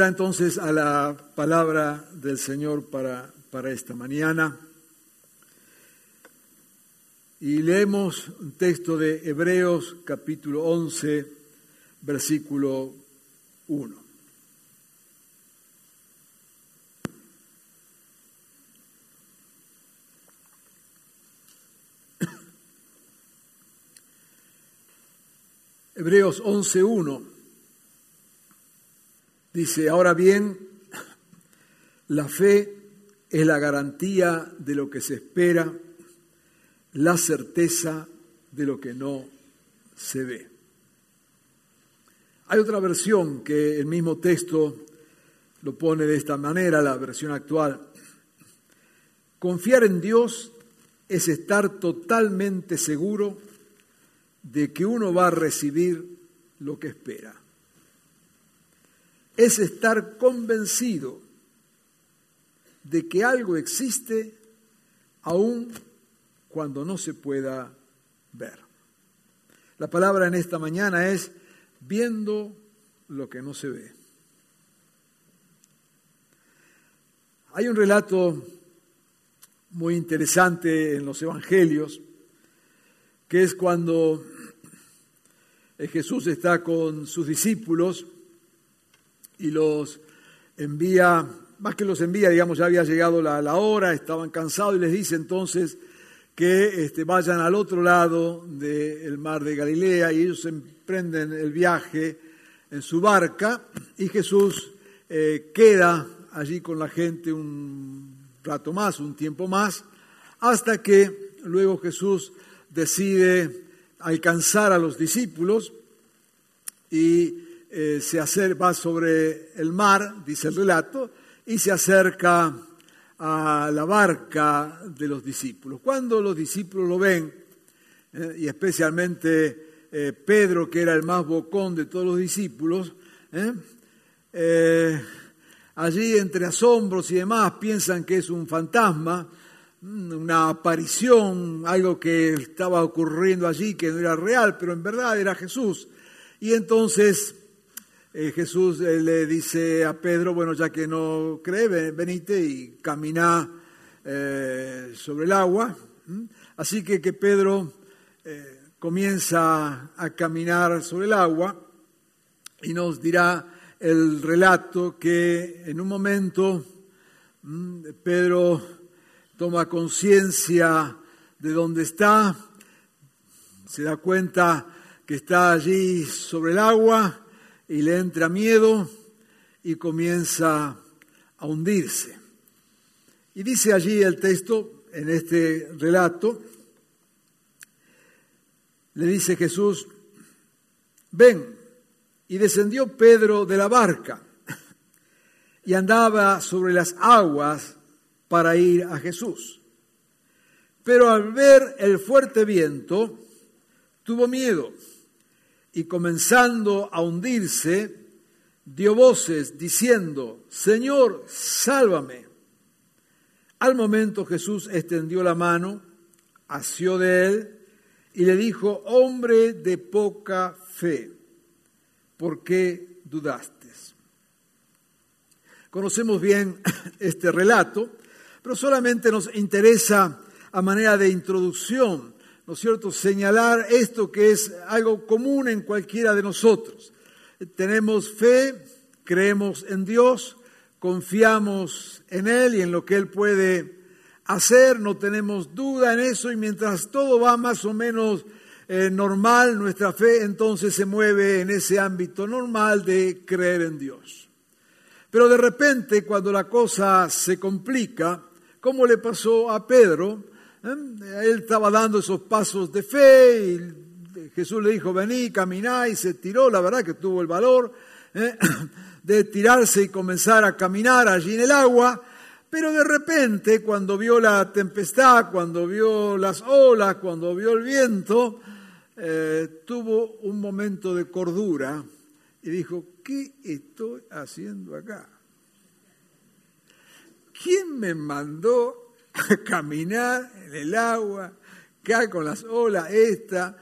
Ya entonces a la palabra del Señor para, para esta mañana. Y leemos un texto de Hebreos capítulo 11, versículo 1. Hebreos 11, 1 dice, ahora bien, la fe es la garantía de lo que se espera, la certeza de lo que no se ve. Hay otra versión que el mismo texto lo pone de esta manera, la versión actual. Confiar en Dios es estar totalmente seguro de que uno va a recibir lo que espera. Es estar convencido de que algo existe aun cuando no se pueda ver. La palabra en esta mañana es viendo lo que no se ve. Hay un relato muy interesante en los evangelios, que es cuando Jesús está con sus discípulos y los envía, más que los envía, digamos, ya había llegado la, la hora, estaban cansados y les dice entonces que este, vayan al otro lado del mar de Galilea y ellos emprenden el viaje en su barca y Jesús eh, queda allí con la gente un rato más, un tiempo más, hasta que luego Jesús decide alcanzar a los discípulos y eh, se acerca, va sobre el mar, dice el relato, y se acerca a la barca de los discípulos. Cuando los discípulos lo ven, eh, y especialmente eh, Pedro, que era el más bocón de todos los discípulos, allí entre asombros y demás piensan que es un fantasma, mm, una aparición, algo que estaba ocurriendo allí que no era real, pero en verdad era Jesús. Y entonces eh, Jesús eh, le dice a Pedro, bueno, ya que no cree, ven- venite y camina eh, sobre el agua. Así que que Pedro comienza a caminar sobre el agua y nos dirá el relato que en un momento Pedro toma conciencia de dónde está, se da cuenta que está allí sobre el agua y le entra miedo y comienza a hundirse. Y dice allí el texto, en este relato, le dice Jesús, ven, y descendió Pedro de la barca y andaba sobre las aguas para ir a Jesús. Pero al ver el fuerte viento, tuvo miedo y comenzando a hundirse, dio voces diciendo, Señor, sálvame. Al momento Jesús extendió la mano, asió de él y le dijo, hombre de poca fe, ¿por qué dudaste? Conocemos bien este relato, pero solamente nos interesa a manera de introducción, ¿no es cierto?, señalar esto que es algo común en cualquiera de nosotros. Tenemos fe, creemos en Dios, confiamos en Él y en lo que Él puede hacer, no tenemos duda en eso y mientras todo va más o menos eh, normal, nuestra fe entonces se mueve en ese ámbito normal de creer en Dios. Pero de repente, cuando la cosa se complica, como le pasó a Pedro. Él estaba dando esos pasos de fe y Jesús le dijo, vení, caminá y se tiró, la verdad que tuvo el valor ¿eh? de tirarse y comenzar a caminar allí en el agua, pero de repente cuando vio la tempestad, cuando vio las olas, cuando vio el viento, eh, tuvo un momento de cordura y dijo, ¿qué estoy haciendo acá? ¿Quién me mandó a caminar el agua, acá con las olas esta?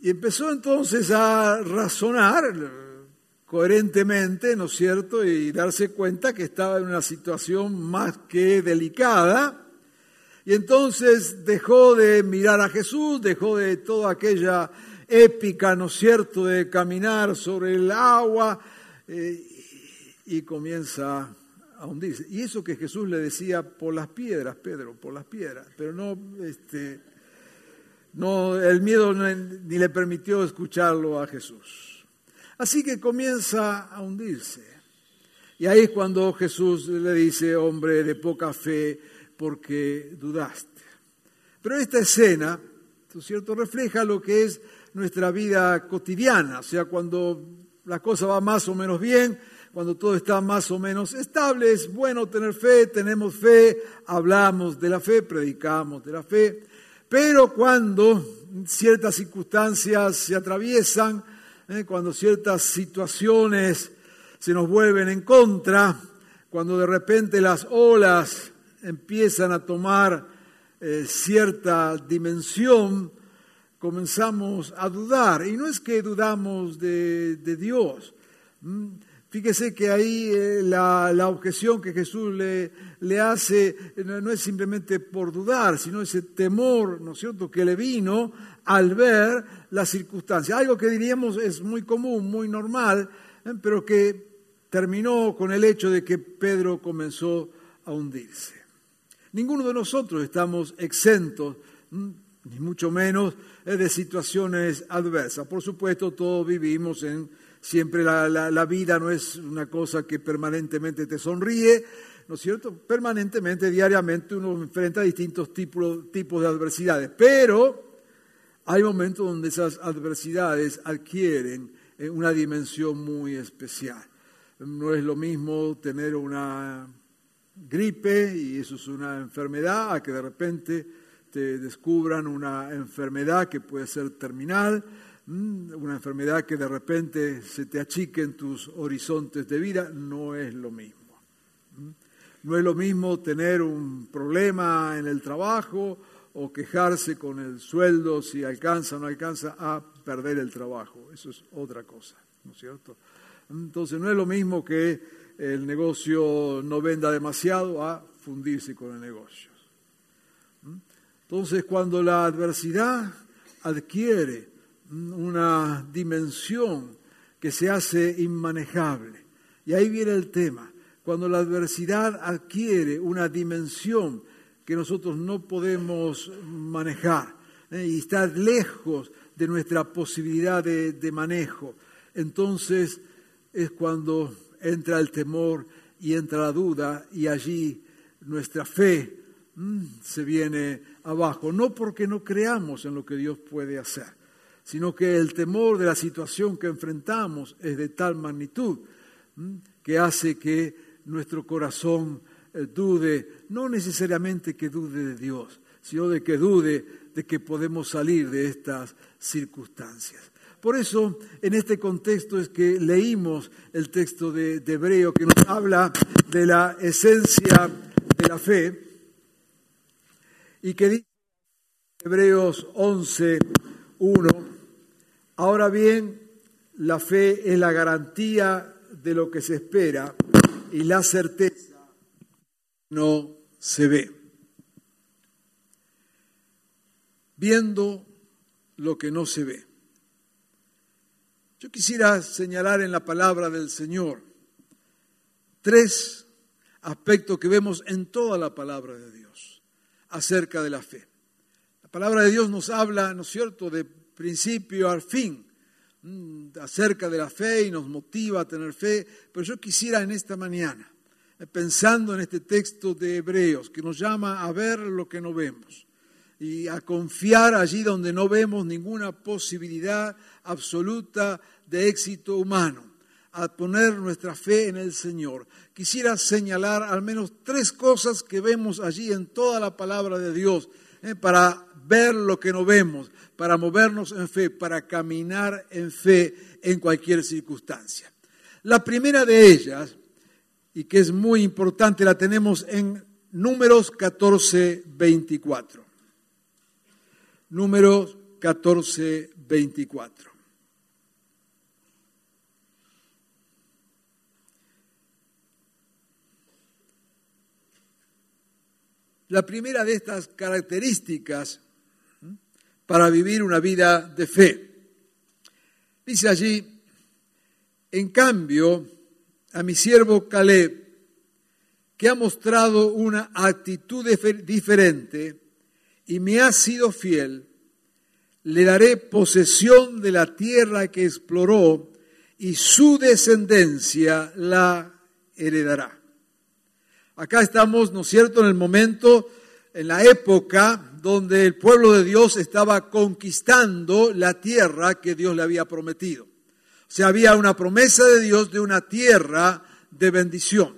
Y empezó entonces a razonar coherentemente, ¿no es cierto? Y darse cuenta que estaba en una situación más que delicada. Y entonces dejó de mirar a Jesús, dejó de toda aquella épica, ¿no es cierto?, de caminar sobre el agua eh, y comienza a hundirse. Y eso que Jesús le decía por las piedras, Pedro, por las piedras, pero no, este, no el miedo ni le permitió escucharlo a Jesús. Así que comienza a hundirse. Y ahí es cuando Jesús le dice, hombre de poca fe, porque dudaste. Pero esta escena, ¿no es cierto?, refleja lo que es nuestra vida cotidiana, o sea, cuando la cosa va más o menos bien, cuando todo está más o menos estable, es bueno tener fe, tenemos fe, hablamos de la fe, predicamos de la fe, pero cuando ciertas circunstancias se atraviesan, eh, cuando ciertas situaciones se nos vuelven en contra, cuando de repente las olas empiezan a tomar eh, cierta dimensión, comenzamos a dudar. Y no es que dudamos de, Dios. Fíjese que ahí eh, la, objeción que Jesús le, le hace no, es simplemente por dudar, sino ese temor, ¿no es cierto?, que le vino al ver las circunstancias. Algo que diríamos es muy común, muy normal, ¿eh? pero que terminó con el hecho de que Pedro comenzó a hundirse. Ninguno de nosotros estamos exentos mm, ni mucho menos de situaciones adversas. Por supuesto, todos vivimos en, siempre la, la, vida no es una cosa que permanentemente te sonríe, ¿no es cierto? Permanentemente, diariamente uno enfrenta distintos tipos, tipos de adversidades, pero hay momentos donde esas adversidades adquieren eh, una dimensión muy especial. No es lo mismo tener una gripe y eso es una enfermedad a que de repente te descubran una enfermedad que puede ser terminal, una enfermedad que de repente se te achique en tus horizontes de vida, no es lo mismo. Mm. No es lo mismo tener un problema en el trabajo o quejarse con el sueldo si alcanza o no alcanza a perder el trabajo. Eso es otra cosa, ¿no es cierto? Entonces no es lo mismo que el negocio no venda demasiado a fundirse con el negocio. Entonces, cuando la adversidad adquiere una dimensión que se hace inmanejable, y ahí viene el tema, cuando la adversidad adquiere una dimensión que nosotros no podemos manejar ¿eh? y está lejos de nuestra posibilidad de, de manejo, entonces es cuando entra el temor y entra la duda y allí nuestra fe se viene abajo. No porque no creamos en lo que Dios puede hacer, sino que el temor de la situación que enfrentamos es de tal magnitud que hace que nuestro corazón eh, dude, no necesariamente que dude de Dios, sino de que dude de que podemos salir de estas circunstancias. Por eso, en este contexto es que leímos el texto de, de Hebreo que nos habla de la esencia de la fe y que dice Hebreos 11, 1, ahora bien, la fe es la garantía de lo que se espera y la certeza no se ve. Viendo lo que no se ve. Yo quisiera señalar en la palabra del Señor tres aspectos que vemos en toda la palabra de Dios acerca de la fe. La palabra de Dios nos habla, ¿no es cierto?, de principio al fin, mm, acerca de la fe y nos motiva a tener fe, pero yo quisiera en esta mañana eh, pensando en este texto de Hebreos que nos llama a ver lo que no vemos y a confiar allí donde no vemos ninguna posibilidad absoluta de éxito humano, a poner nuestra fe en el Señor. Quisiera señalar al menos tres cosas que vemos allí en toda la palabra de Dios eh, para ver lo que no vemos, para movernos en fe, para caminar en fe en cualquier circunstancia. La primera de ellas, y que es muy importante, la tenemos en Números 14, 24. Números 14, 24. La primera de estas características para vivir una vida de fe. Dice allí, en cambio, a mi siervo Caleb, que ha mostrado una actitud diferente y me ha sido fiel, le daré posesión de la tierra que exploró y su descendencia la heredará. Acá estamos, ¿no es cierto?, en el momento, en la época donde el pueblo de Dios estaba conquistando la tierra que Dios le había prometido. O sea, había una promesa de Dios de una tierra de bendición.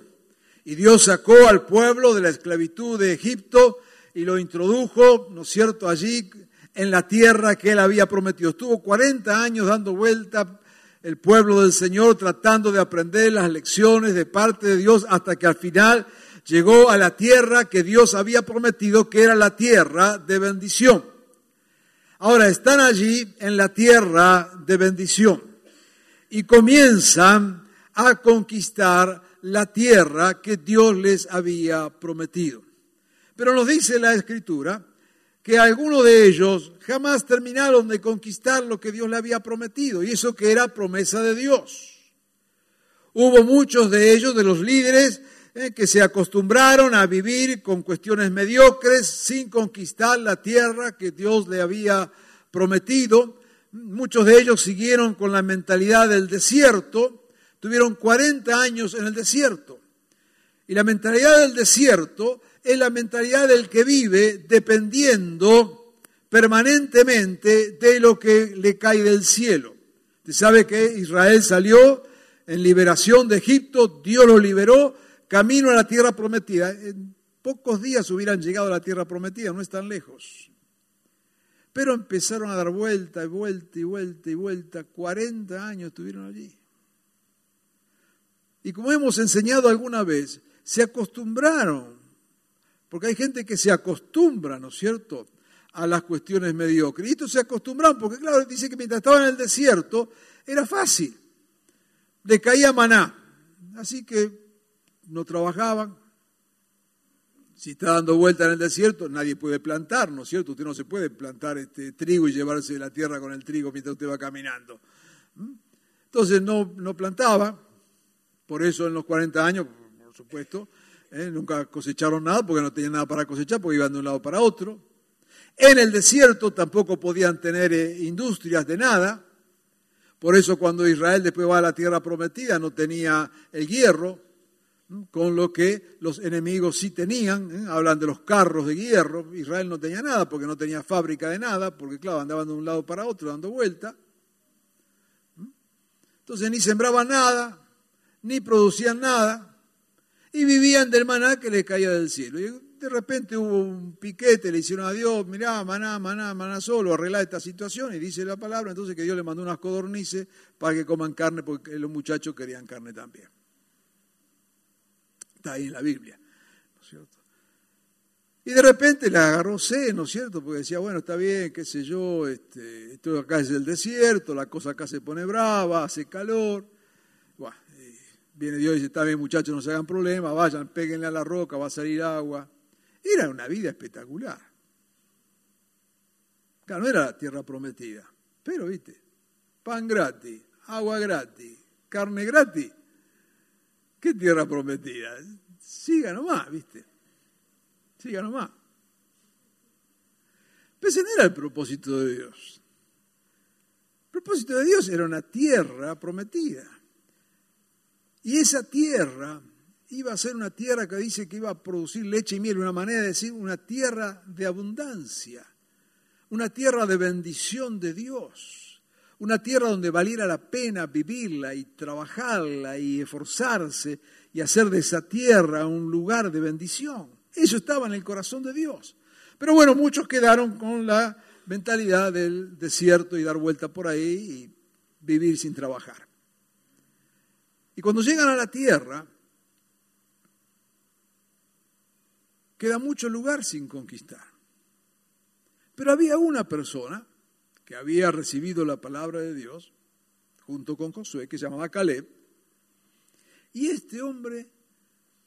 Y Dios sacó al pueblo de la esclavitud de Egipto y lo introdujo, ¿no es cierto?, allí en la tierra que él había prometido. Estuvo 40 años dando vuelta el pueblo del Señor tratando de aprender las lecciones de parte de Dios hasta que al final llegó a la tierra que Dios había prometido que era la tierra de bendición. Ahora están allí en la tierra de bendición y comienzan a conquistar la tierra que Dios les había prometido. Pero nos dice la escritura que algunos de ellos jamás terminaron de conquistar lo que Dios le había prometido, y eso que era promesa de Dios. Hubo muchos de ellos, de los líderes, eh, que se acostumbraron a vivir con cuestiones mediocres sin conquistar la tierra que Dios le había prometido. Muchos de ellos siguieron con la mentalidad del desierto, tuvieron 40 años en el desierto. Y la mentalidad del desierto es la mentalidad del que vive dependiendo permanentemente de lo que le cae del cielo. Usted sabe que Israel salió en liberación de Egipto, Dios lo liberó, camino a la tierra prometida. En pocos días hubieran llegado a la tierra prometida, no es tan lejos. Pero empezaron a dar vuelta y vuelta y vuelta y vuelta. 40 años estuvieron allí. Y como hemos enseñado alguna vez, se acostumbraron, porque hay gente que se acostumbra, ¿no es cierto?, a las cuestiones mediocres. Y estos se acostumbraron, porque claro, dice que mientras estaban en el desierto era fácil. Le caía maná. Así que no trabajaban. Si está dando vuelta en el desierto, nadie puede plantar, ¿no es cierto? Usted no se puede plantar este trigo y llevarse la tierra con el trigo mientras usted va caminando. ¿Mm? Entonces no, no plantaba, por eso en los 40 años, por supuesto, ¿eh? nunca cosecharon nada porque no tenían nada para cosechar, porque iban de un lado para otro. En el desierto tampoco podían tener eh, industrias de nada, por eso cuando Israel después va a la tierra prometida no tenía el hierro, con lo que los enemigos sí tenían, ¿eh? hablan de los carros de hierro, Israel no tenía nada porque no tenía fábrica de nada, porque claro, andaban de un lado para otro dando vuelta. Entonces ni sembraban nada, ni producían nada, y vivían del maná que les caía del cielo. Y de repente hubo un piquete, le hicieron a Dios, mirá, maná, maná, maná solo, arreglar esta situación, y dice la palabra, entonces que Dios le mandó unas codornices para que coman carne, porque los muchachos querían carne también está ahí en la Biblia, ¿no es cierto? Y de repente le agarró sed, ¿no es cierto? Porque decía, bueno, está bien, qué sé yo, este, acá es el desierto, la cosa acá se pone brava, hace calor. Bueno, viene Dios y dice, está bien muchachos, no se hagan problemas, vayan, péguenle a la roca, va a salir agua. Era una vida espectacular. Claro, no era la tierra prometida, pero viste, pan gratis, agua gratis, carne gratis. ¿Qué tierra prometida? Siga nomás, ¿viste? Siga nomás. Pero ese no era el propósito de Dios. El propósito de Dios era una tierra prometida. Y esa tierra iba a ser una tierra que dice que iba a producir leche y miel, una manera de decir una tierra de abundancia, una tierra de bendición de Dios, una tierra donde valiera la pena vivirla y trabajarla y esforzarse y hacer de esa tierra un lugar de bendición. Eso estaba en el corazón de Dios. Pero bueno, muchos quedaron con la mentalidad del desierto y dar vuelta por ahí y vivir sin trabajar. Y cuando llegan a la tierra, queda mucho lugar sin conquistar. Pero había una persona que había recibido la palabra de Dios, junto con Josué, que se llamaba Caleb, y este hombre,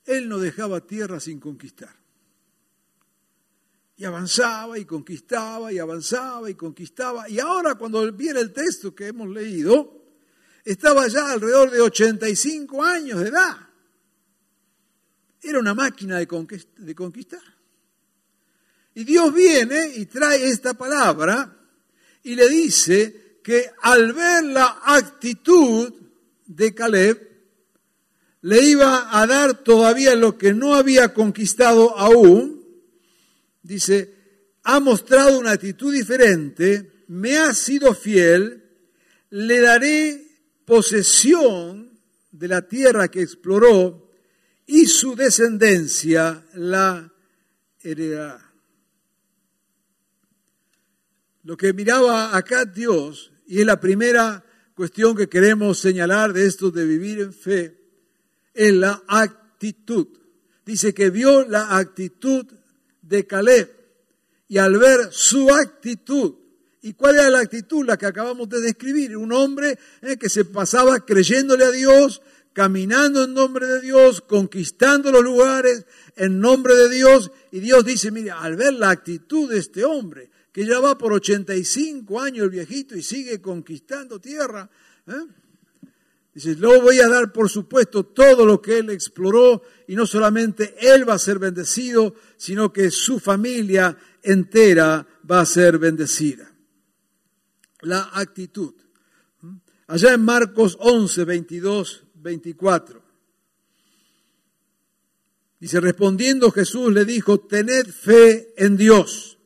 él no dejaba tierra sin conquistar. Y avanzaba y conquistaba y avanzaba y conquistaba. Y ahora cuando viene el texto que hemos leído, estaba ya alrededor de 85 años de edad. Era una máquina de conquistar. Y Dios viene y trae esta palabra y le dice que al ver la actitud de Caleb, le iba a dar todavía lo que no había conquistado aún. Dice, ha mostrado una actitud diferente, me ha sido fiel, le daré posesión de la tierra que exploró y su descendencia la heredará. Lo que miraba acá Dios, y es la primera cuestión que queremos señalar de esto de vivir en fe, es la actitud. Dice que vio la actitud de Caleb y al ver su actitud, ¿y cuál era la actitud? La que acabamos de describir, un hombre eh, que se pasaba creyéndole a Dios, caminando en nombre de Dios, conquistando los lugares en nombre de Dios, y Dios dice, mira, al ver la actitud de este hombre, que ya va por 85 años el viejito y sigue conquistando tierra. ¿eh? Dice, luego voy a dar, por supuesto, todo lo que él exploró y no solamente él va a ser bendecido, sino que su familia entera va a ser bendecida. La actitud. Allá en Marcos 11, 22, 24. Dice, respondiendo Jesús le dijo, tened fe en Dios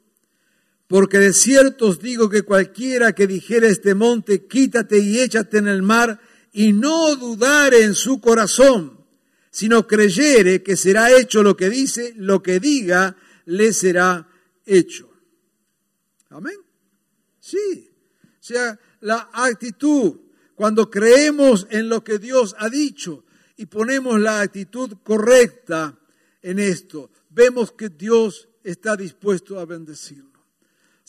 porque de cierto os digo que cualquiera que dijera este monte, quítate y échate en el mar, y no dudare en su corazón, sino creyere que será hecho lo que dice, lo que diga, le será hecho. Amén. Sí. O sea, la actitud, cuando creemos en lo que Dios ha dicho y ponemos la actitud correcta en esto, vemos que Dios está dispuesto a bendecirnos.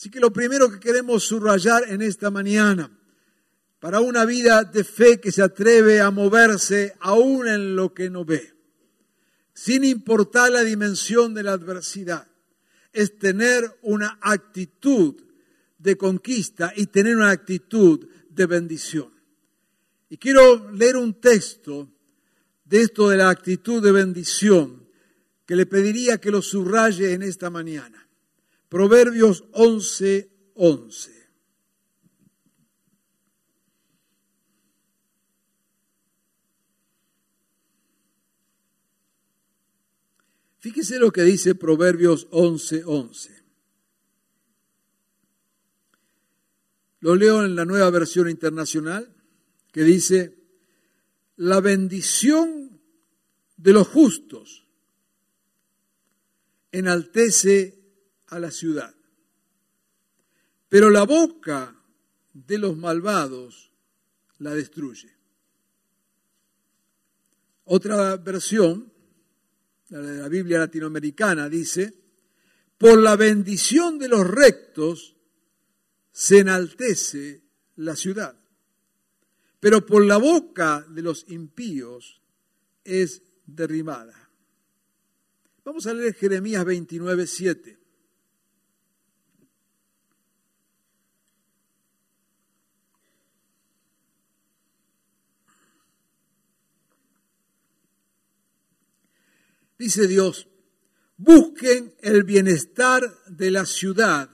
Así que lo primero que queremos subrayar en esta mañana, para una vida de fe que se atreve a moverse aún en lo que no ve, sin importar la dimensión de la adversidad, es tener una actitud de conquista y tener una actitud de bendición. Y quiero leer un texto de esto de la actitud de bendición que le pediría que lo subraye en esta mañana. Proverbios 11, 11. Fíjese lo que dice Proverbios 11, 11. Lo leo en la nueva versión internacional, que dice, la bendición de los justos enaltece a la ciudad. Pero la boca de los malvados la destruye. Otra versión, la de la Biblia latinoamericana, dice, por la bendición de los rectos se enaltece la ciudad, pero por la boca de los impíos es derribada. Vamos a leer Jeremías 29, 7. Dice Dios, busquen el bienestar de la ciudad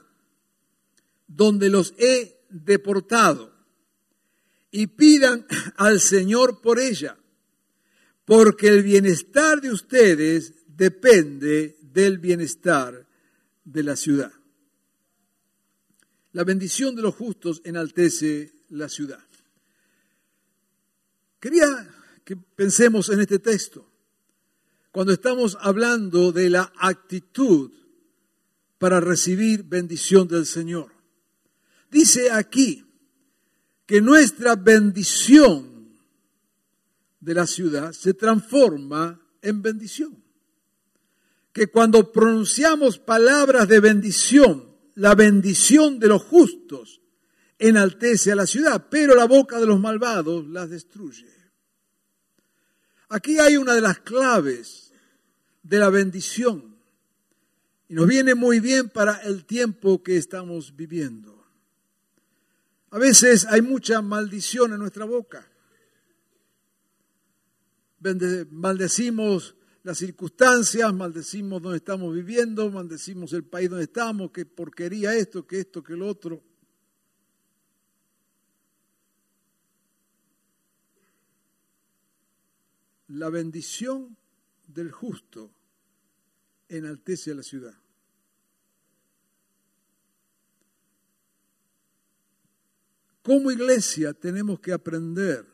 donde los he deportado y pidan al Señor por ella, porque el bienestar de ustedes depende del bienestar de la ciudad. La bendición de los justos enaltece la ciudad. Quería que pensemos en este texto cuando estamos hablando de la actitud para recibir bendición del Señor. Dice aquí que nuestra bendición de la ciudad se transforma en bendición. Que cuando pronunciamos palabras de bendición, la bendición de los justos enaltece a la ciudad, pero la boca de los malvados las destruye. Aquí hay una de las claves de la bendición y nos viene muy bien para el tiempo que estamos viviendo. A veces hay mucha maldición en nuestra boca. Maldecimos las circunstancias, maldecimos donde estamos viviendo, maldecimos el país donde estamos, que porquería esto, que esto, que lo otro. La bendición del justo enaltece a la ciudad. Como iglesia tenemos que aprender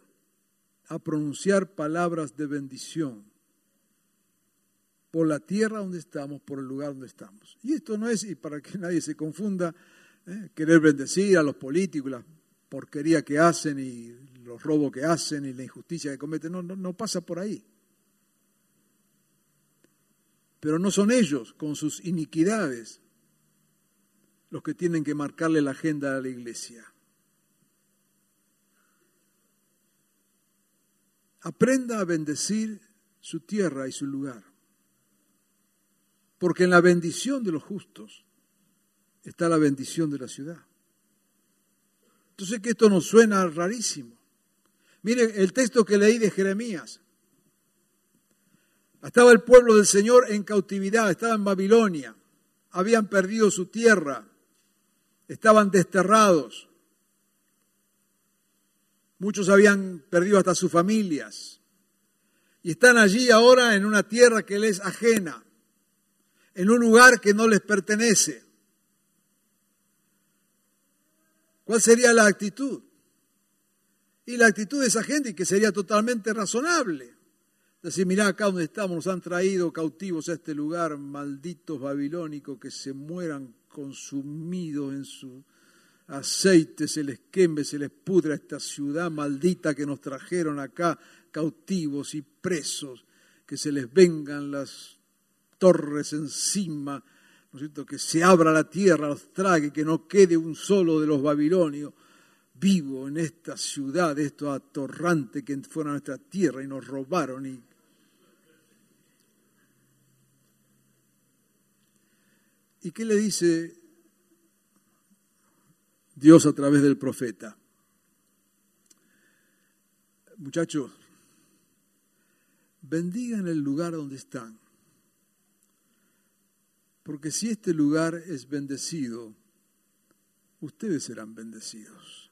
a pronunciar palabras de bendición por la tierra donde estamos, por el lugar donde estamos. Y esto no es, y para que nadie se confunda, ¿eh? querer bendecir a los políticos, la porquería que hacen y los robos que hacen y la injusticia que cometen, no, no, no pasa por ahí. Pero no son ellos, con sus iniquidades, los que tienen que marcarle la agenda a la iglesia. Aprenda a bendecir su tierra y su lugar. Porque en la bendición de los justos está la bendición de la ciudad. Entonces que esto nos suena rarísimo. Mire el texto que leí de Jeremías. Estaba el pueblo del Señor en cautividad, estaba en Babilonia, habían perdido su tierra, estaban desterrados. Muchos habían perdido hasta sus familias. Y están allí ahora en una tierra que les es ajena, en un lugar que no les pertenece. ¿Cuál sería la actitud? Y la actitud de esa gente, que sería totalmente razonable. Decir, mirá acá donde estamos, nos han traído cautivos a este lugar, malditos babilónicos, que se mueran consumidos en su aceite, se les queme, se les pudra esta ciudad maldita que nos trajeron acá, cautivos y presos, que se les vengan las torres encima, ¿no es cierto? que se abra la tierra, los trague, que no quede un solo de los babilonios vivo en esta ciudad, estos atorrantes que fueron a nuestra tierra y nos robaron y ¿Y qué le dice Dios a través del profeta? Muchachos, bendigan el lugar donde están. Porque si este lugar es bendecido, ustedes serán bendecidos.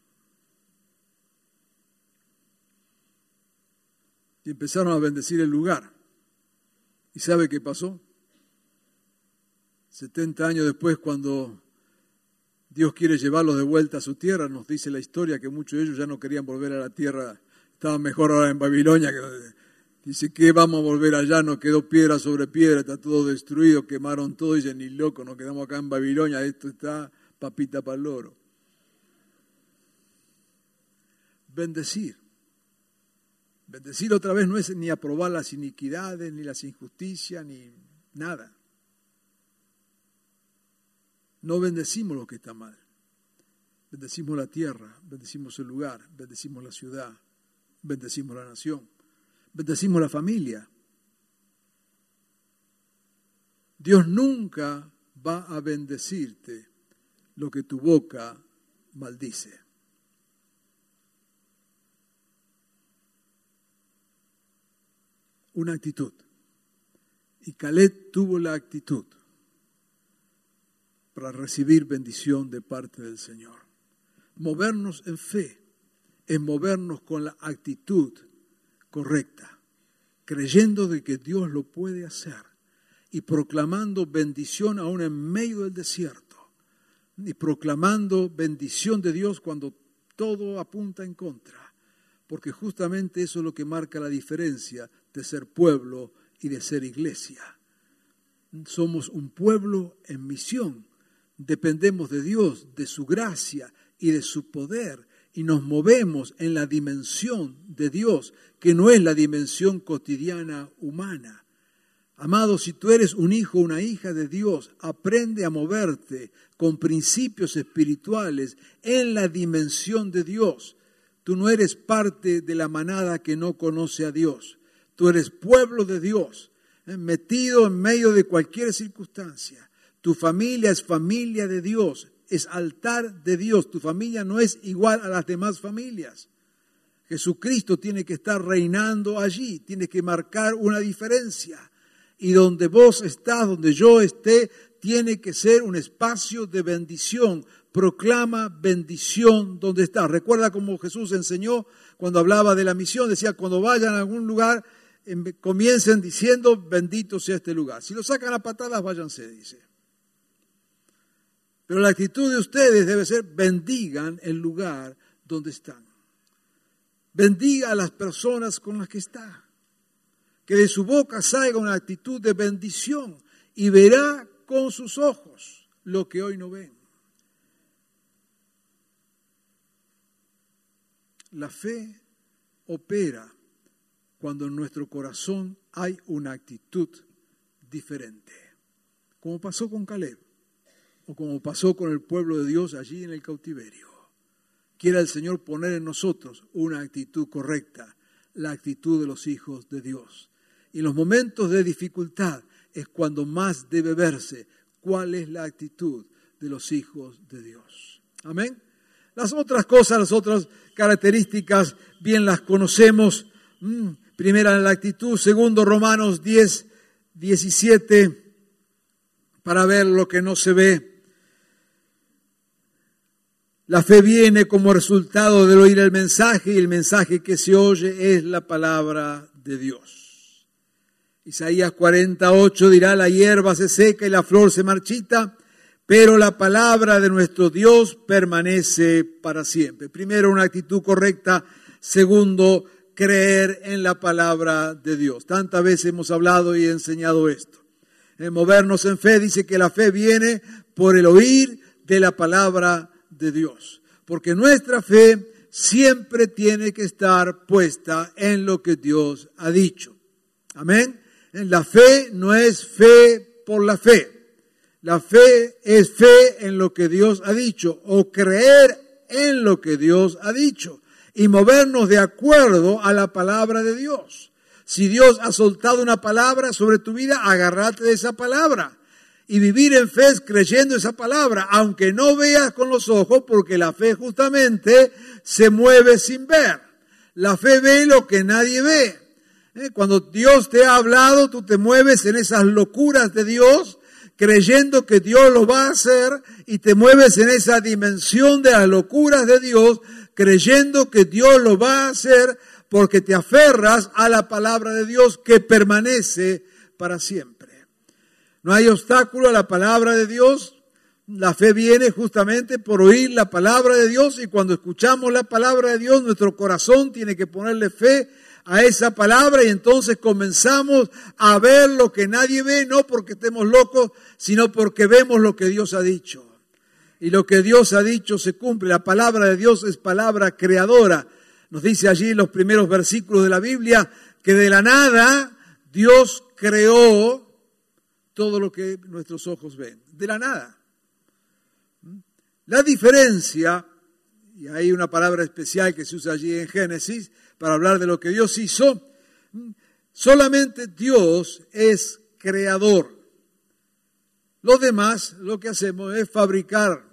Y empezaron a bendecir el lugar. ¿Y sabe qué pasó? 70 años después, cuando Dios quiere llevarlos de vuelta a su tierra, nos dice la historia que muchos de ellos ya no querían volver a la tierra, estaban mejor ahora en Babilonia. dice que vamos a volver allá, no quedó piedra sobre piedra, está todo destruido, quemaron todo, y dicen, ni loco, nos quedamos acá en Babilonia, esto está papita para el loro. Bendecir. Bendecir otra vez no es ni aprobar las iniquidades, ni las injusticias, ni nada. No bendecimos lo que está mal. Bendecimos la tierra, bendecimos el lugar, bendecimos la ciudad, bendecimos la nación, bendecimos la familia. Dios nunca va a bendecirte lo que tu boca maldice. Una actitud. Y Caleb tuvo la actitud para recibir bendición de parte del Señor. Movernos en fe es movernos con la actitud correcta. creyendo de que Dios lo puede hacer y proclamando bendición aún en medio del desierto y proclamando bendición de Dios cuando todo apunta en contra, porque justamente eso es lo que marca la diferencia de ser pueblo y de ser iglesia. Somos un pueblo en misión, dependemos de Dios, de su gracia y de su poder, y nos movemos en la dimensión de Dios, que no es la dimensión cotidiana humana. Amado, si tú eres un hijo o una hija de Dios, aprende a moverte con principios espirituales en la dimensión de Dios. Tú no eres parte de la manada que no conoce a Dios. Tú eres pueblo de Dios, eh, metido en medio de cualquier circunstancia. Tu familia es familia de Dios, es altar de Dios. Tu familia no es igual a las demás familias. Jesucristo tiene que estar reinando allí, tiene que marcar una diferencia. Y donde vos estás, donde yo esté, tiene que ser un espacio de bendición. Proclama bendición donde está. Recuerda como Jesús enseñó cuando hablaba de la misión, decía, cuando vayan a algún lugar, em, comiencen diciendo, bendito sea este lugar. Si lo sacan a patadas, váyanse, dice. Pero la actitud de ustedes debe ser, bendigan el lugar donde están. Bendiga a las personas con las que está que de su boca salga una actitud de bendición y verá con sus ojos lo que hoy no ven. La fe opera cuando en nuestro corazón hay una actitud diferente, como pasó con Caleb o como pasó con el pueblo de Dios allí en el cautiverio. Quiera el Señor poner en nosotros una actitud correcta, la actitud de los hijos de Dios. Y en los momentos de dificultad es cuando más debe verse cuál es la actitud de los hijos de Dios. Amén. Las otras cosas, las otras características, bien las conocemos. Mm, primera, la actitud. Segundo, Romanos 10, 17, para ver lo que no se ve. La fe viene como resultado del oír el mensaje y el mensaje que se oye es la palabra de Dios. Isaías 48 dirá, la hierba se seca y la flor se marchita, pero la palabra de nuestro Dios permanece para siempre. Primero, una actitud correcta. Segundo, creer en la palabra de Dios. Tantas veces hemos hablado y enseñado esto. En movernos en fe dice que la fe viene por el oír de la palabra de Dios. Porque nuestra fe siempre tiene que estar puesta en lo que Dios ha dicho. Amén. La fe no es fe por la fe. La fe es fe en lo que Dios ha dicho o creer en lo que Dios ha dicho y movernos de acuerdo a la palabra de Dios. Si Dios ha soltado una palabra sobre tu vida, agárrate de esa palabra y vivir en fe creyendo esa palabra, aunque no veas con los ojos, porque la fe justamente se mueve sin ver. La fe ve lo que nadie ve. ¿Eh? Cuando Dios te ha hablado, tú te mueves en esas locuras de Dios, creyendo que Dios lo va a hacer, y te mueves en esa dimensión de las locuras de Dios, creyendo que Dios lo va a hacer, porque te aferras a la palabra de Dios que permanece para siempre. No hay obstáculo a la palabra de Dios. La fe viene justamente por oír la palabra de Dios y cuando escuchamos la palabra de Dios, nuestro corazón tiene que ponerle fe a esa palabra y entonces comenzamos a ver lo que nadie ve, no porque estemos locos, sino porque vemos lo que Dios ha dicho. Y lo que Dios ha dicho se cumple. La palabra de Dios es palabra creadora. Nos dice allí los primeros versículos de la Biblia que de la nada Dios creó todo lo que nuestros ojos ven. De la nada. La diferencia, y hay una palabra especial que se usa allí en Génesis, para hablar de lo que Dios hizo. Solamente Dios es creador. Lo demás, lo que hacemos es fabricar,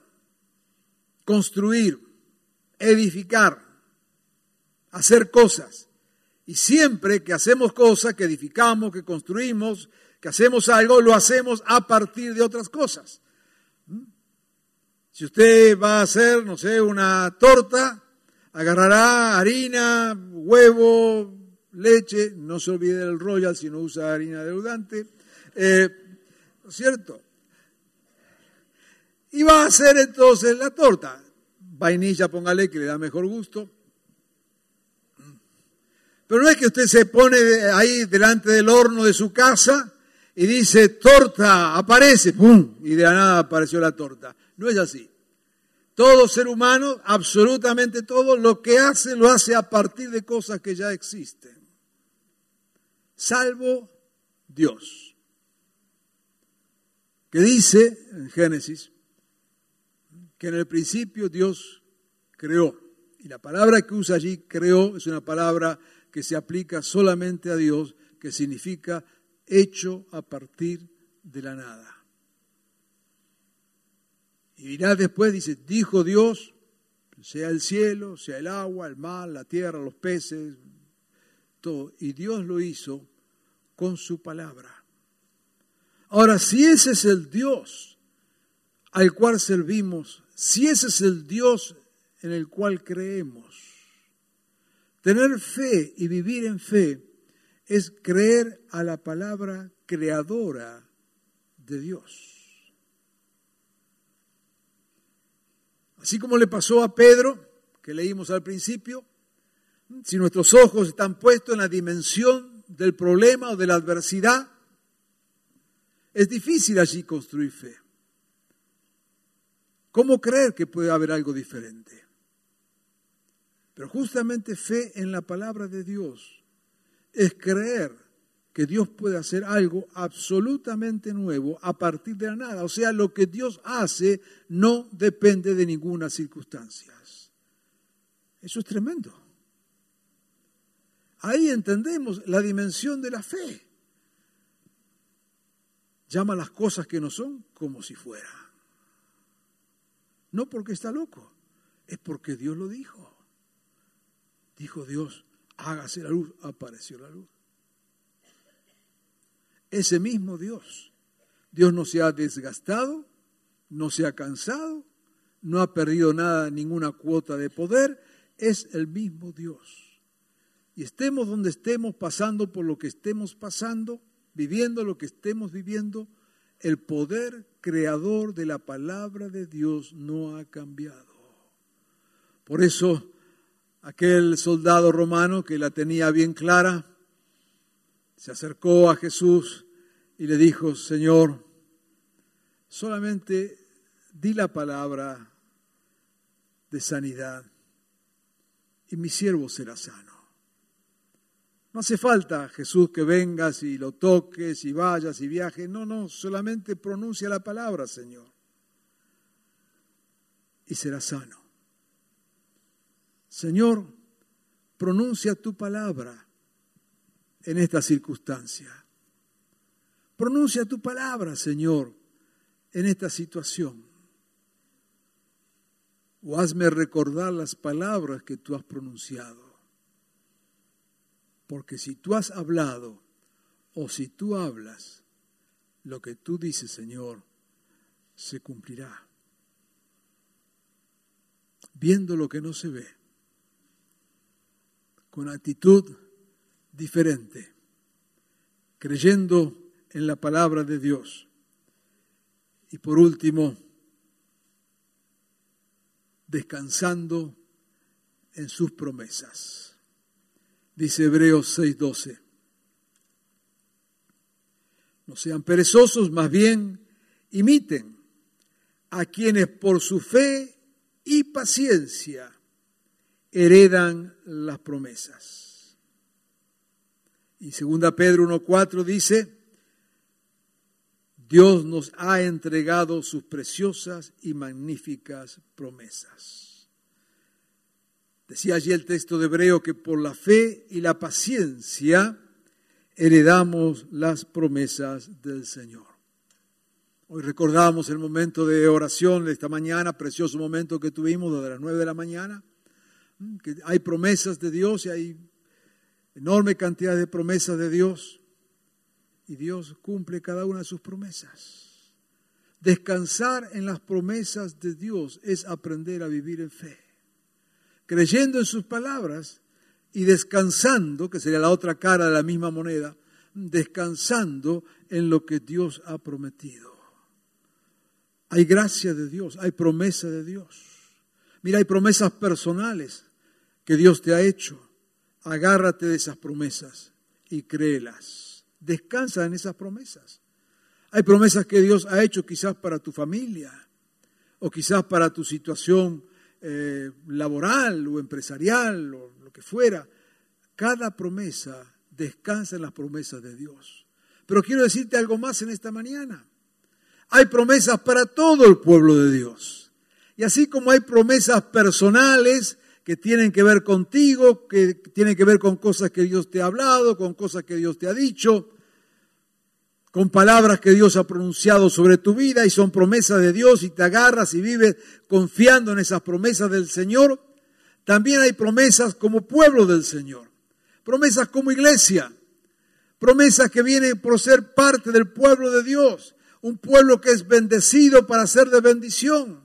construir, edificar, hacer cosas. Y siempre que hacemos cosas, que edificamos, que construimos, que hacemos algo, lo hacemos a partir de otras cosas. Si usted va a hacer, no sé, una torta, agarrará harina, huevo, leche, no se olvide del royal si no usa harina deudante, eh, ¿no es cierto? Y va a hacer entonces la torta. Vainilla, póngale que le da mejor gusto. Pero no es que usted se pone ahí delante del horno de su casa y dice, torta, aparece, ¡pum! Y de nada apareció la torta. No es así. Todo ser humano, absolutamente todo, lo que hace, lo hace a partir de cosas que ya existen. Salvo Dios. Que dice en Génesis que en el principio Dios creó. Y la palabra que usa allí, creó, es una palabra que se aplica solamente a Dios, que significa hecho a partir de la nada. Y dirá después, dice, dijo Dios, sea el cielo, sea el agua, el mar, la tierra, los peces, todo. Y Dios lo hizo con su palabra. Ahora, si ese es el Dios al cual servimos, si ese es el Dios en el cual creemos, tener fe y vivir en fe es creer a la palabra creadora de Dios. Así como le pasó a Pedro, que leímos al principio, si nuestros ojos están puestos en la dimensión del problema o de la adversidad, es difícil allí construir fe. ¿Cómo creer que puede haber algo diferente? Pero justamente fe en la palabra de Dios es creer que Dios puede hacer algo absolutamente nuevo a partir de la nada. O sea, lo que Dios hace no depende de ninguna circunstancia. Eso es tremendo. Ahí entendemos la dimensión de la fe. Llama las cosas que no son como si fueran. No porque está loco, es porque Dios lo dijo. Dijo Dios, hágase la luz, apareció la luz ese mismo Dios. Dios no se ha desgastado, no se ha cansado, no ha perdido nada, ninguna cuota de poder, es el mismo Dios. Y estemos donde estemos, pasando por lo que estemos pasando, viviendo lo que estemos viviendo, el poder creador de la palabra de Dios no ha cambiado. Por eso aquel soldado romano que la tenía bien clara, se acercó a Jesús y le dijo, Señor, solamente di la palabra de sanidad y mi siervo será sano. No hace falta, Jesús, que vengas y lo toques y vayas y viajes. No, no, solamente pronuncia la palabra, Señor. Y será sano. Señor, pronuncia tu palabra en esta circunstancia. Pronuncia tu palabra, Señor, en esta situación. O hazme recordar las palabras que tú has pronunciado. Porque si tú has hablado o si tú hablas, lo que tú dices, Señor, se cumplirá. Viendo lo que no se ve, con actitud diferente, creyendo en la palabra de Dios. Y por último, descansando en sus promesas. Dice Hebreos 6:12. No sean perezosos, más bien imiten a quienes por su fe y paciencia heredan las promesas. Y segunda Pedro 1.4 dice, Dios nos ha entregado sus preciosas y magníficas promesas. Decía allí el texto de Hebreo que por la fe y la paciencia heredamos las promesas del Señor. Hoy recordamos el momento de oración de esta mañana, precioso momento que tuvimos desde las nueve de la mañana, que hay promesas de Dios y hay enorme cantidad de promesas de Dios y Dios cumple cada una de sus promesas. Descansar en las promesas de Dios es aprender a vivir en fe, creyendo en sus palabras y descansando, que sería la otra cara de la misma moneda, descansando en lo que Dios ha prometido. Hay gracia de Dios, hay promesa de Dios. Mira, hay promesas personales que Dios te ha hecho. Agárrate de esas promesas y créelas. Descansa en esas promesas. Hay promesas que Dios ha hecho quizás para tu familia o quizás para tu situación eh, laboral o empresarial o lo que fuera. Cada promesa descansa en las promesas de Dios. Pero quiero decirte algo más en esta mañana. Hay promesas para todo el pueblo de Dios. Y así como hay promesas personales que tienen que ver contigo, que tienen que ver con cosas que Dios te ha hablado, con cosas que Dios te ha dicho, con palabras que Dios ha pronunciado sobre tu vida y son promesas de Dios y te agarras y vives confiando en esas promesas del Señor, también hay promesas como pueblo del Señor, promesas como iglesia, promesas que vienen por ser parte del pueblo de Dios, un pueblo que es bendecido para ser de bendición,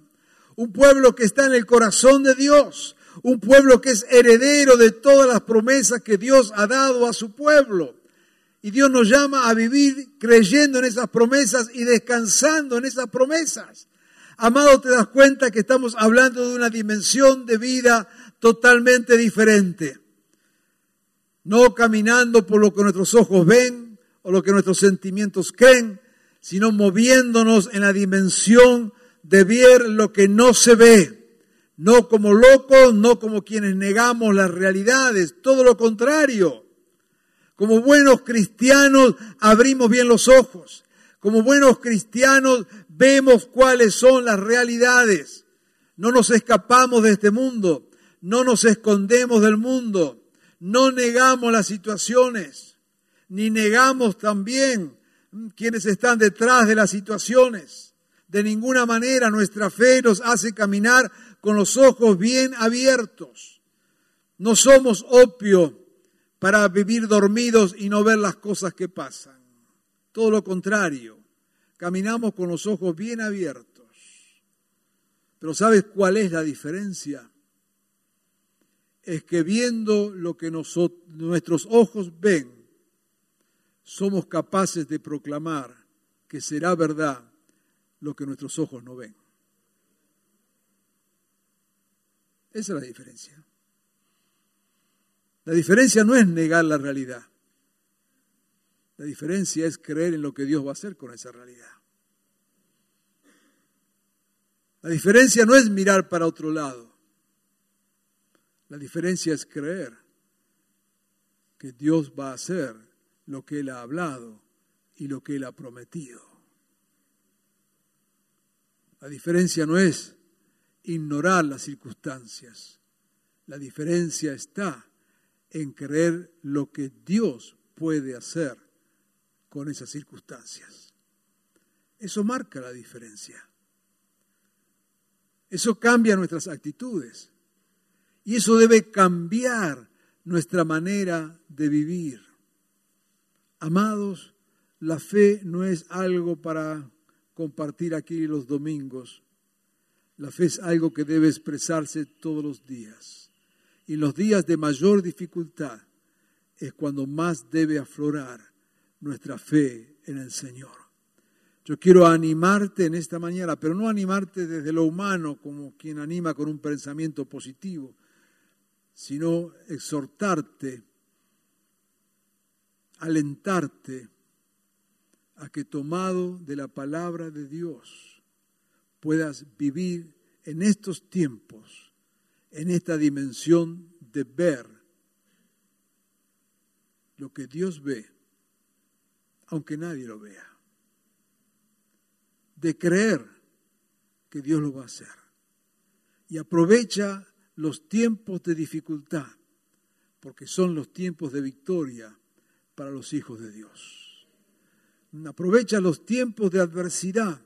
un pueblo que está en el corazón de Dios, un pueblo que es heredero de todas las promesas que Dios ha dado a su pueblo. Y Dios nos llama a vivir creyendo en esas promesas y descansando en esas promesas. Amado, te das cuenta que estamos hablando de una dimensión de vida totalmente diferente. No caminando por lo que nuestros ojos ven o lo que nuestros sentimientos creen, sino moviéndonos en la dimensión de ver lo que no se ve. No como locos, no como quienes negamos las realidades, todo lo contrario como buenos cristianos abrimos bien los ojos. Como buenos cristianos vemos cuáles son las realidades. No nos escapamos de este mundo. No nos escondemos del mundo. No negamos las situaciones. Ni negamos también quienes están detrás de las situaciones. De ninguna manera nuestra fe nos hace caminar con los ojos bien abiertos. No somos opio para vivir dormidos y no ver las cosas que pasan. Todo lo contrario, caminamos con los ojos bien abiertos. Pero ¿sabes cuál es la diferencia? Es que viendo lo que nuestros ojos ven, somos capaces de proclamar que será verdad lo que nuestros ojos no ven. Esa es la diferencia. La diferencia no es negar la realidad. La diferencia es creer en lo que Dios va a hacer con esa realidad. La diferencia no es mirar para otro lado. La diferencia es creer que Dios va a hacer lo que Él ha hablado y lo que Él ha prometido. La diferencia no es ignorar las circunstancias. La diferencia está en creer lo que Dios puede hacer con esas circunstancias. Eso marca la diferencia. Eso cambia nuestras actitudes. Y eso debe cambiar nuestra manera de vivir. Amados, la fe no es algo para compartir aquí los domingos. La fe es algo que debe expresarse todos los días. Y los días de mayor dificultad es cuando más debe aflorar nuestra fe en el Señor. Yo quiero animarte en esta mañana, pero no animarte desde lo humano como quien anima con un pensamiento positivo, sino exhortarte, alentarte a que tomado de la palabra de Dios puedas vivir en estos tiempos en esta dimensión de ver lo que Dios ve, aunque nadie lo vea. De creer que Dios lo va a hacer. Y aprovecha los tiempos de dificultad, porque son los tiempos de victoria para los hijos de Dios. Aprovecha los tiempos de adversidad,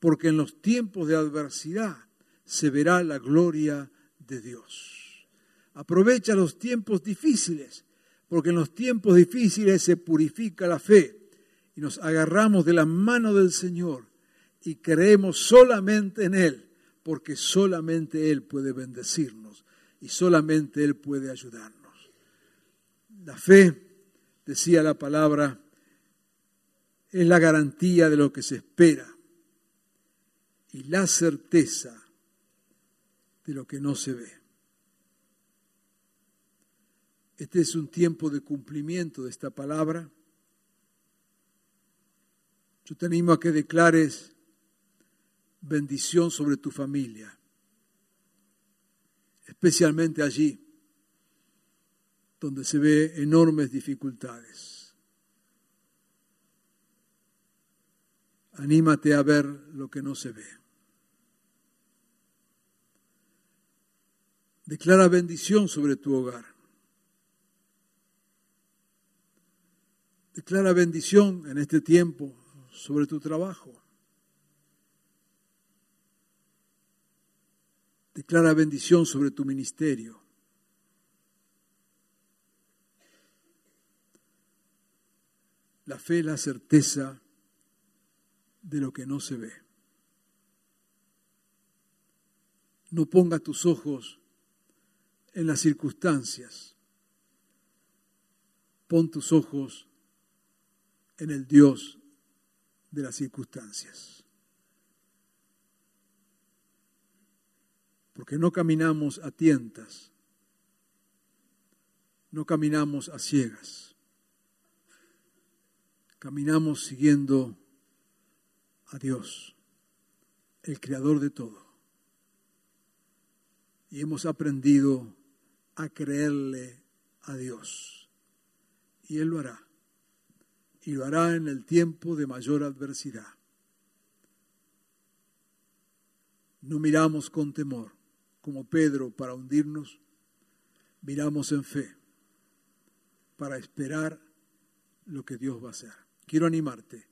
porque en los tiempos de adversidad se verá la gloria de Dios. Aprovecha los tiempos difíciles, porque en los tiempos difíciles se purifica la fe y nos agarramos de la mano del Señor y creemos solamente en Él, porque solamente Él puede bendecirnos y solamente Él puede ayudarnos. La fe, decía la palabra, es la garantía de lo que se espera y la certeza de lo que no se ve. Este es un tiempo de cumplimiento de esta palabra. Yo te animo a que declares bendición sobre tu familia, especialmente allí donde se ve enormes dificultades. Anímate a ver lo que no se ve. Declara bendición sobre tu hogar. Declara bendición en este tiempo sobre tu trabajo. Declara bendición sobre tu ministerio. La fe la certeza de lo que no se ve. No ponga tus ojos en las circunstancias. Pon tus ojos en el Dios de las circunstancias. Porque no caminamos a tientas, no caminamos a ciegas, caminamos siguiendo a Dios, el creador de todo. Y hemos aprendido a creerle a Dios. Y Él lo hará. Y lo hará en el tiempo de mayor adversidad. No miramos con temor, como Pedro, para hundirnos. Miramos en fe, para esperar lo que Dios va a hacer. Quiero animarte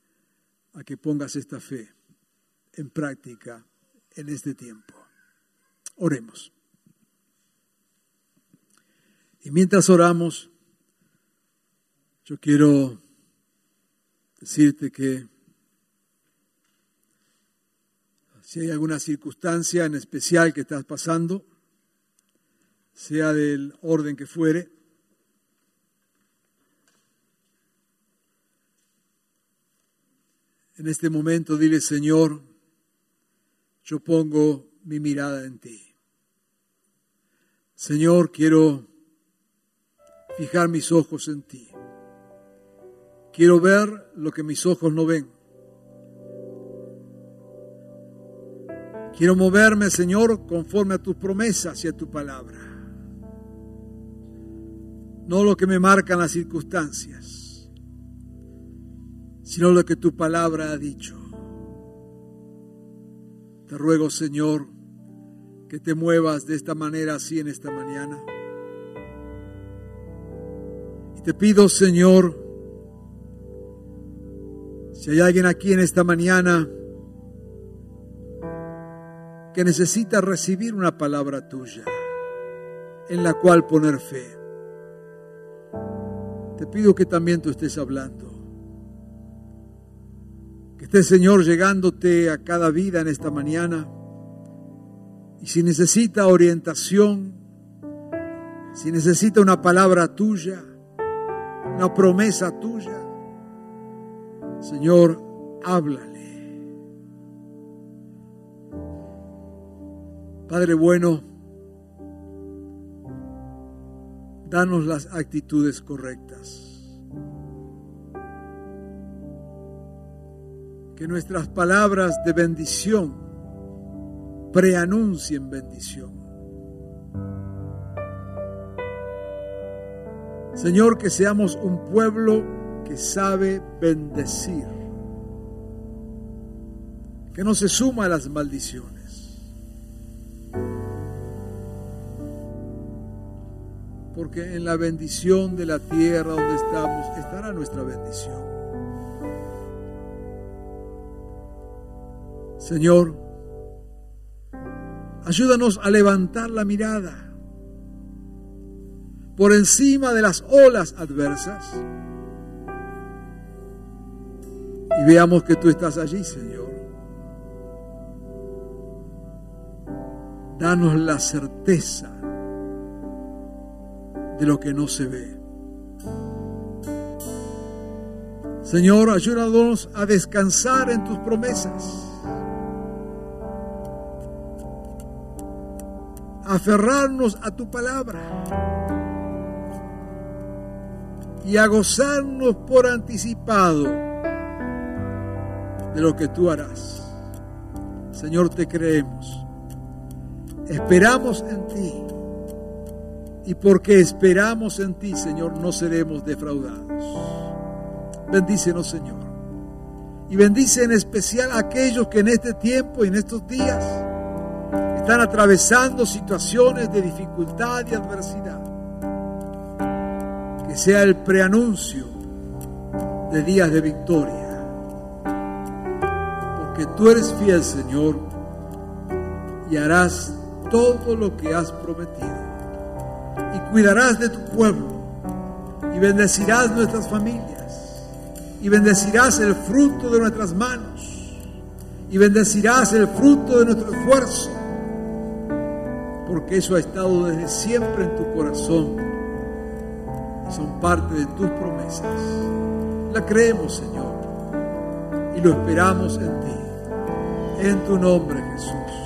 a que pongas esta fe en práctica en este tiempo. Oremos. Y mientras oramos, yo quiero decirte que si hay alguna circunstancia en especial que estás pasando, sea del orden que fuere, en este momento dile, Señor, yo pongo mi mirada en ti. Señor, quiero fijar mis ojos en ti. Quiero ver lo que mis ojos no ven. Quiero moverme, Señor, conforme a tus promesas y a tu palabra. No lo que me marcan las circunstancias, sino lo que tu palabra ha dicho. Te ruego, Señor, que te muevas de esta manera así en esta mañana. Te pido, Señor, si hay alguien aquí en esta mañana que necesita recibir una palabra tuya en la cual poner fe, te pido que también tú estés hablando. Que esté, Señor, llegándote a cada vida en esta mañana. Y si necesita orientación, si necesita una palabra tuya, una promesa tuya. Señor, háblale. Padre bueno, danos las actitudes correctas. Que nuestras palabras de bendición preanuncien bendición. Señor, que seamos un pueblo que sabe bendecir, que no se suma a las maldiciones. Porque en la bendición de la tierra donde estamos estará nuestra bendición. Señor, ayúdanos a levantar la mirada por encima de las olas adversas. Y veamos que tú estás allí, Señor. Danos la certeza de lo que no se ve. Señor, ayúdanos a descansar en tus promesas. Aferrarnos a tu palabra. Y a gozarnos por anticipado de lo que tú harás. Señor, te creemos. Esperamos en ti. Y porque esperamos en ti, Señor, no seremos defraudados. Bendícenos, Señor. Y bendice en especial a aquellos que en este tiempo y en estos días están atravesando situaciones de dificultad y adversidad. Que sea el preanuncio de días de victoria. Porque tú eres fiel, Señor, y harás todo lo que has prometido. Y cuidarás de tu pueblo y bendecirás nuestras familias y bendecirás el fruto de nuestras manos y bendecirás el fruto de nuestro esfuerzo, porque eso ha estado desde siempre en tu corazón son parte de tus promesas. La creemos, Señor, y lo esperamos en ti, en tu nombre, Jesús.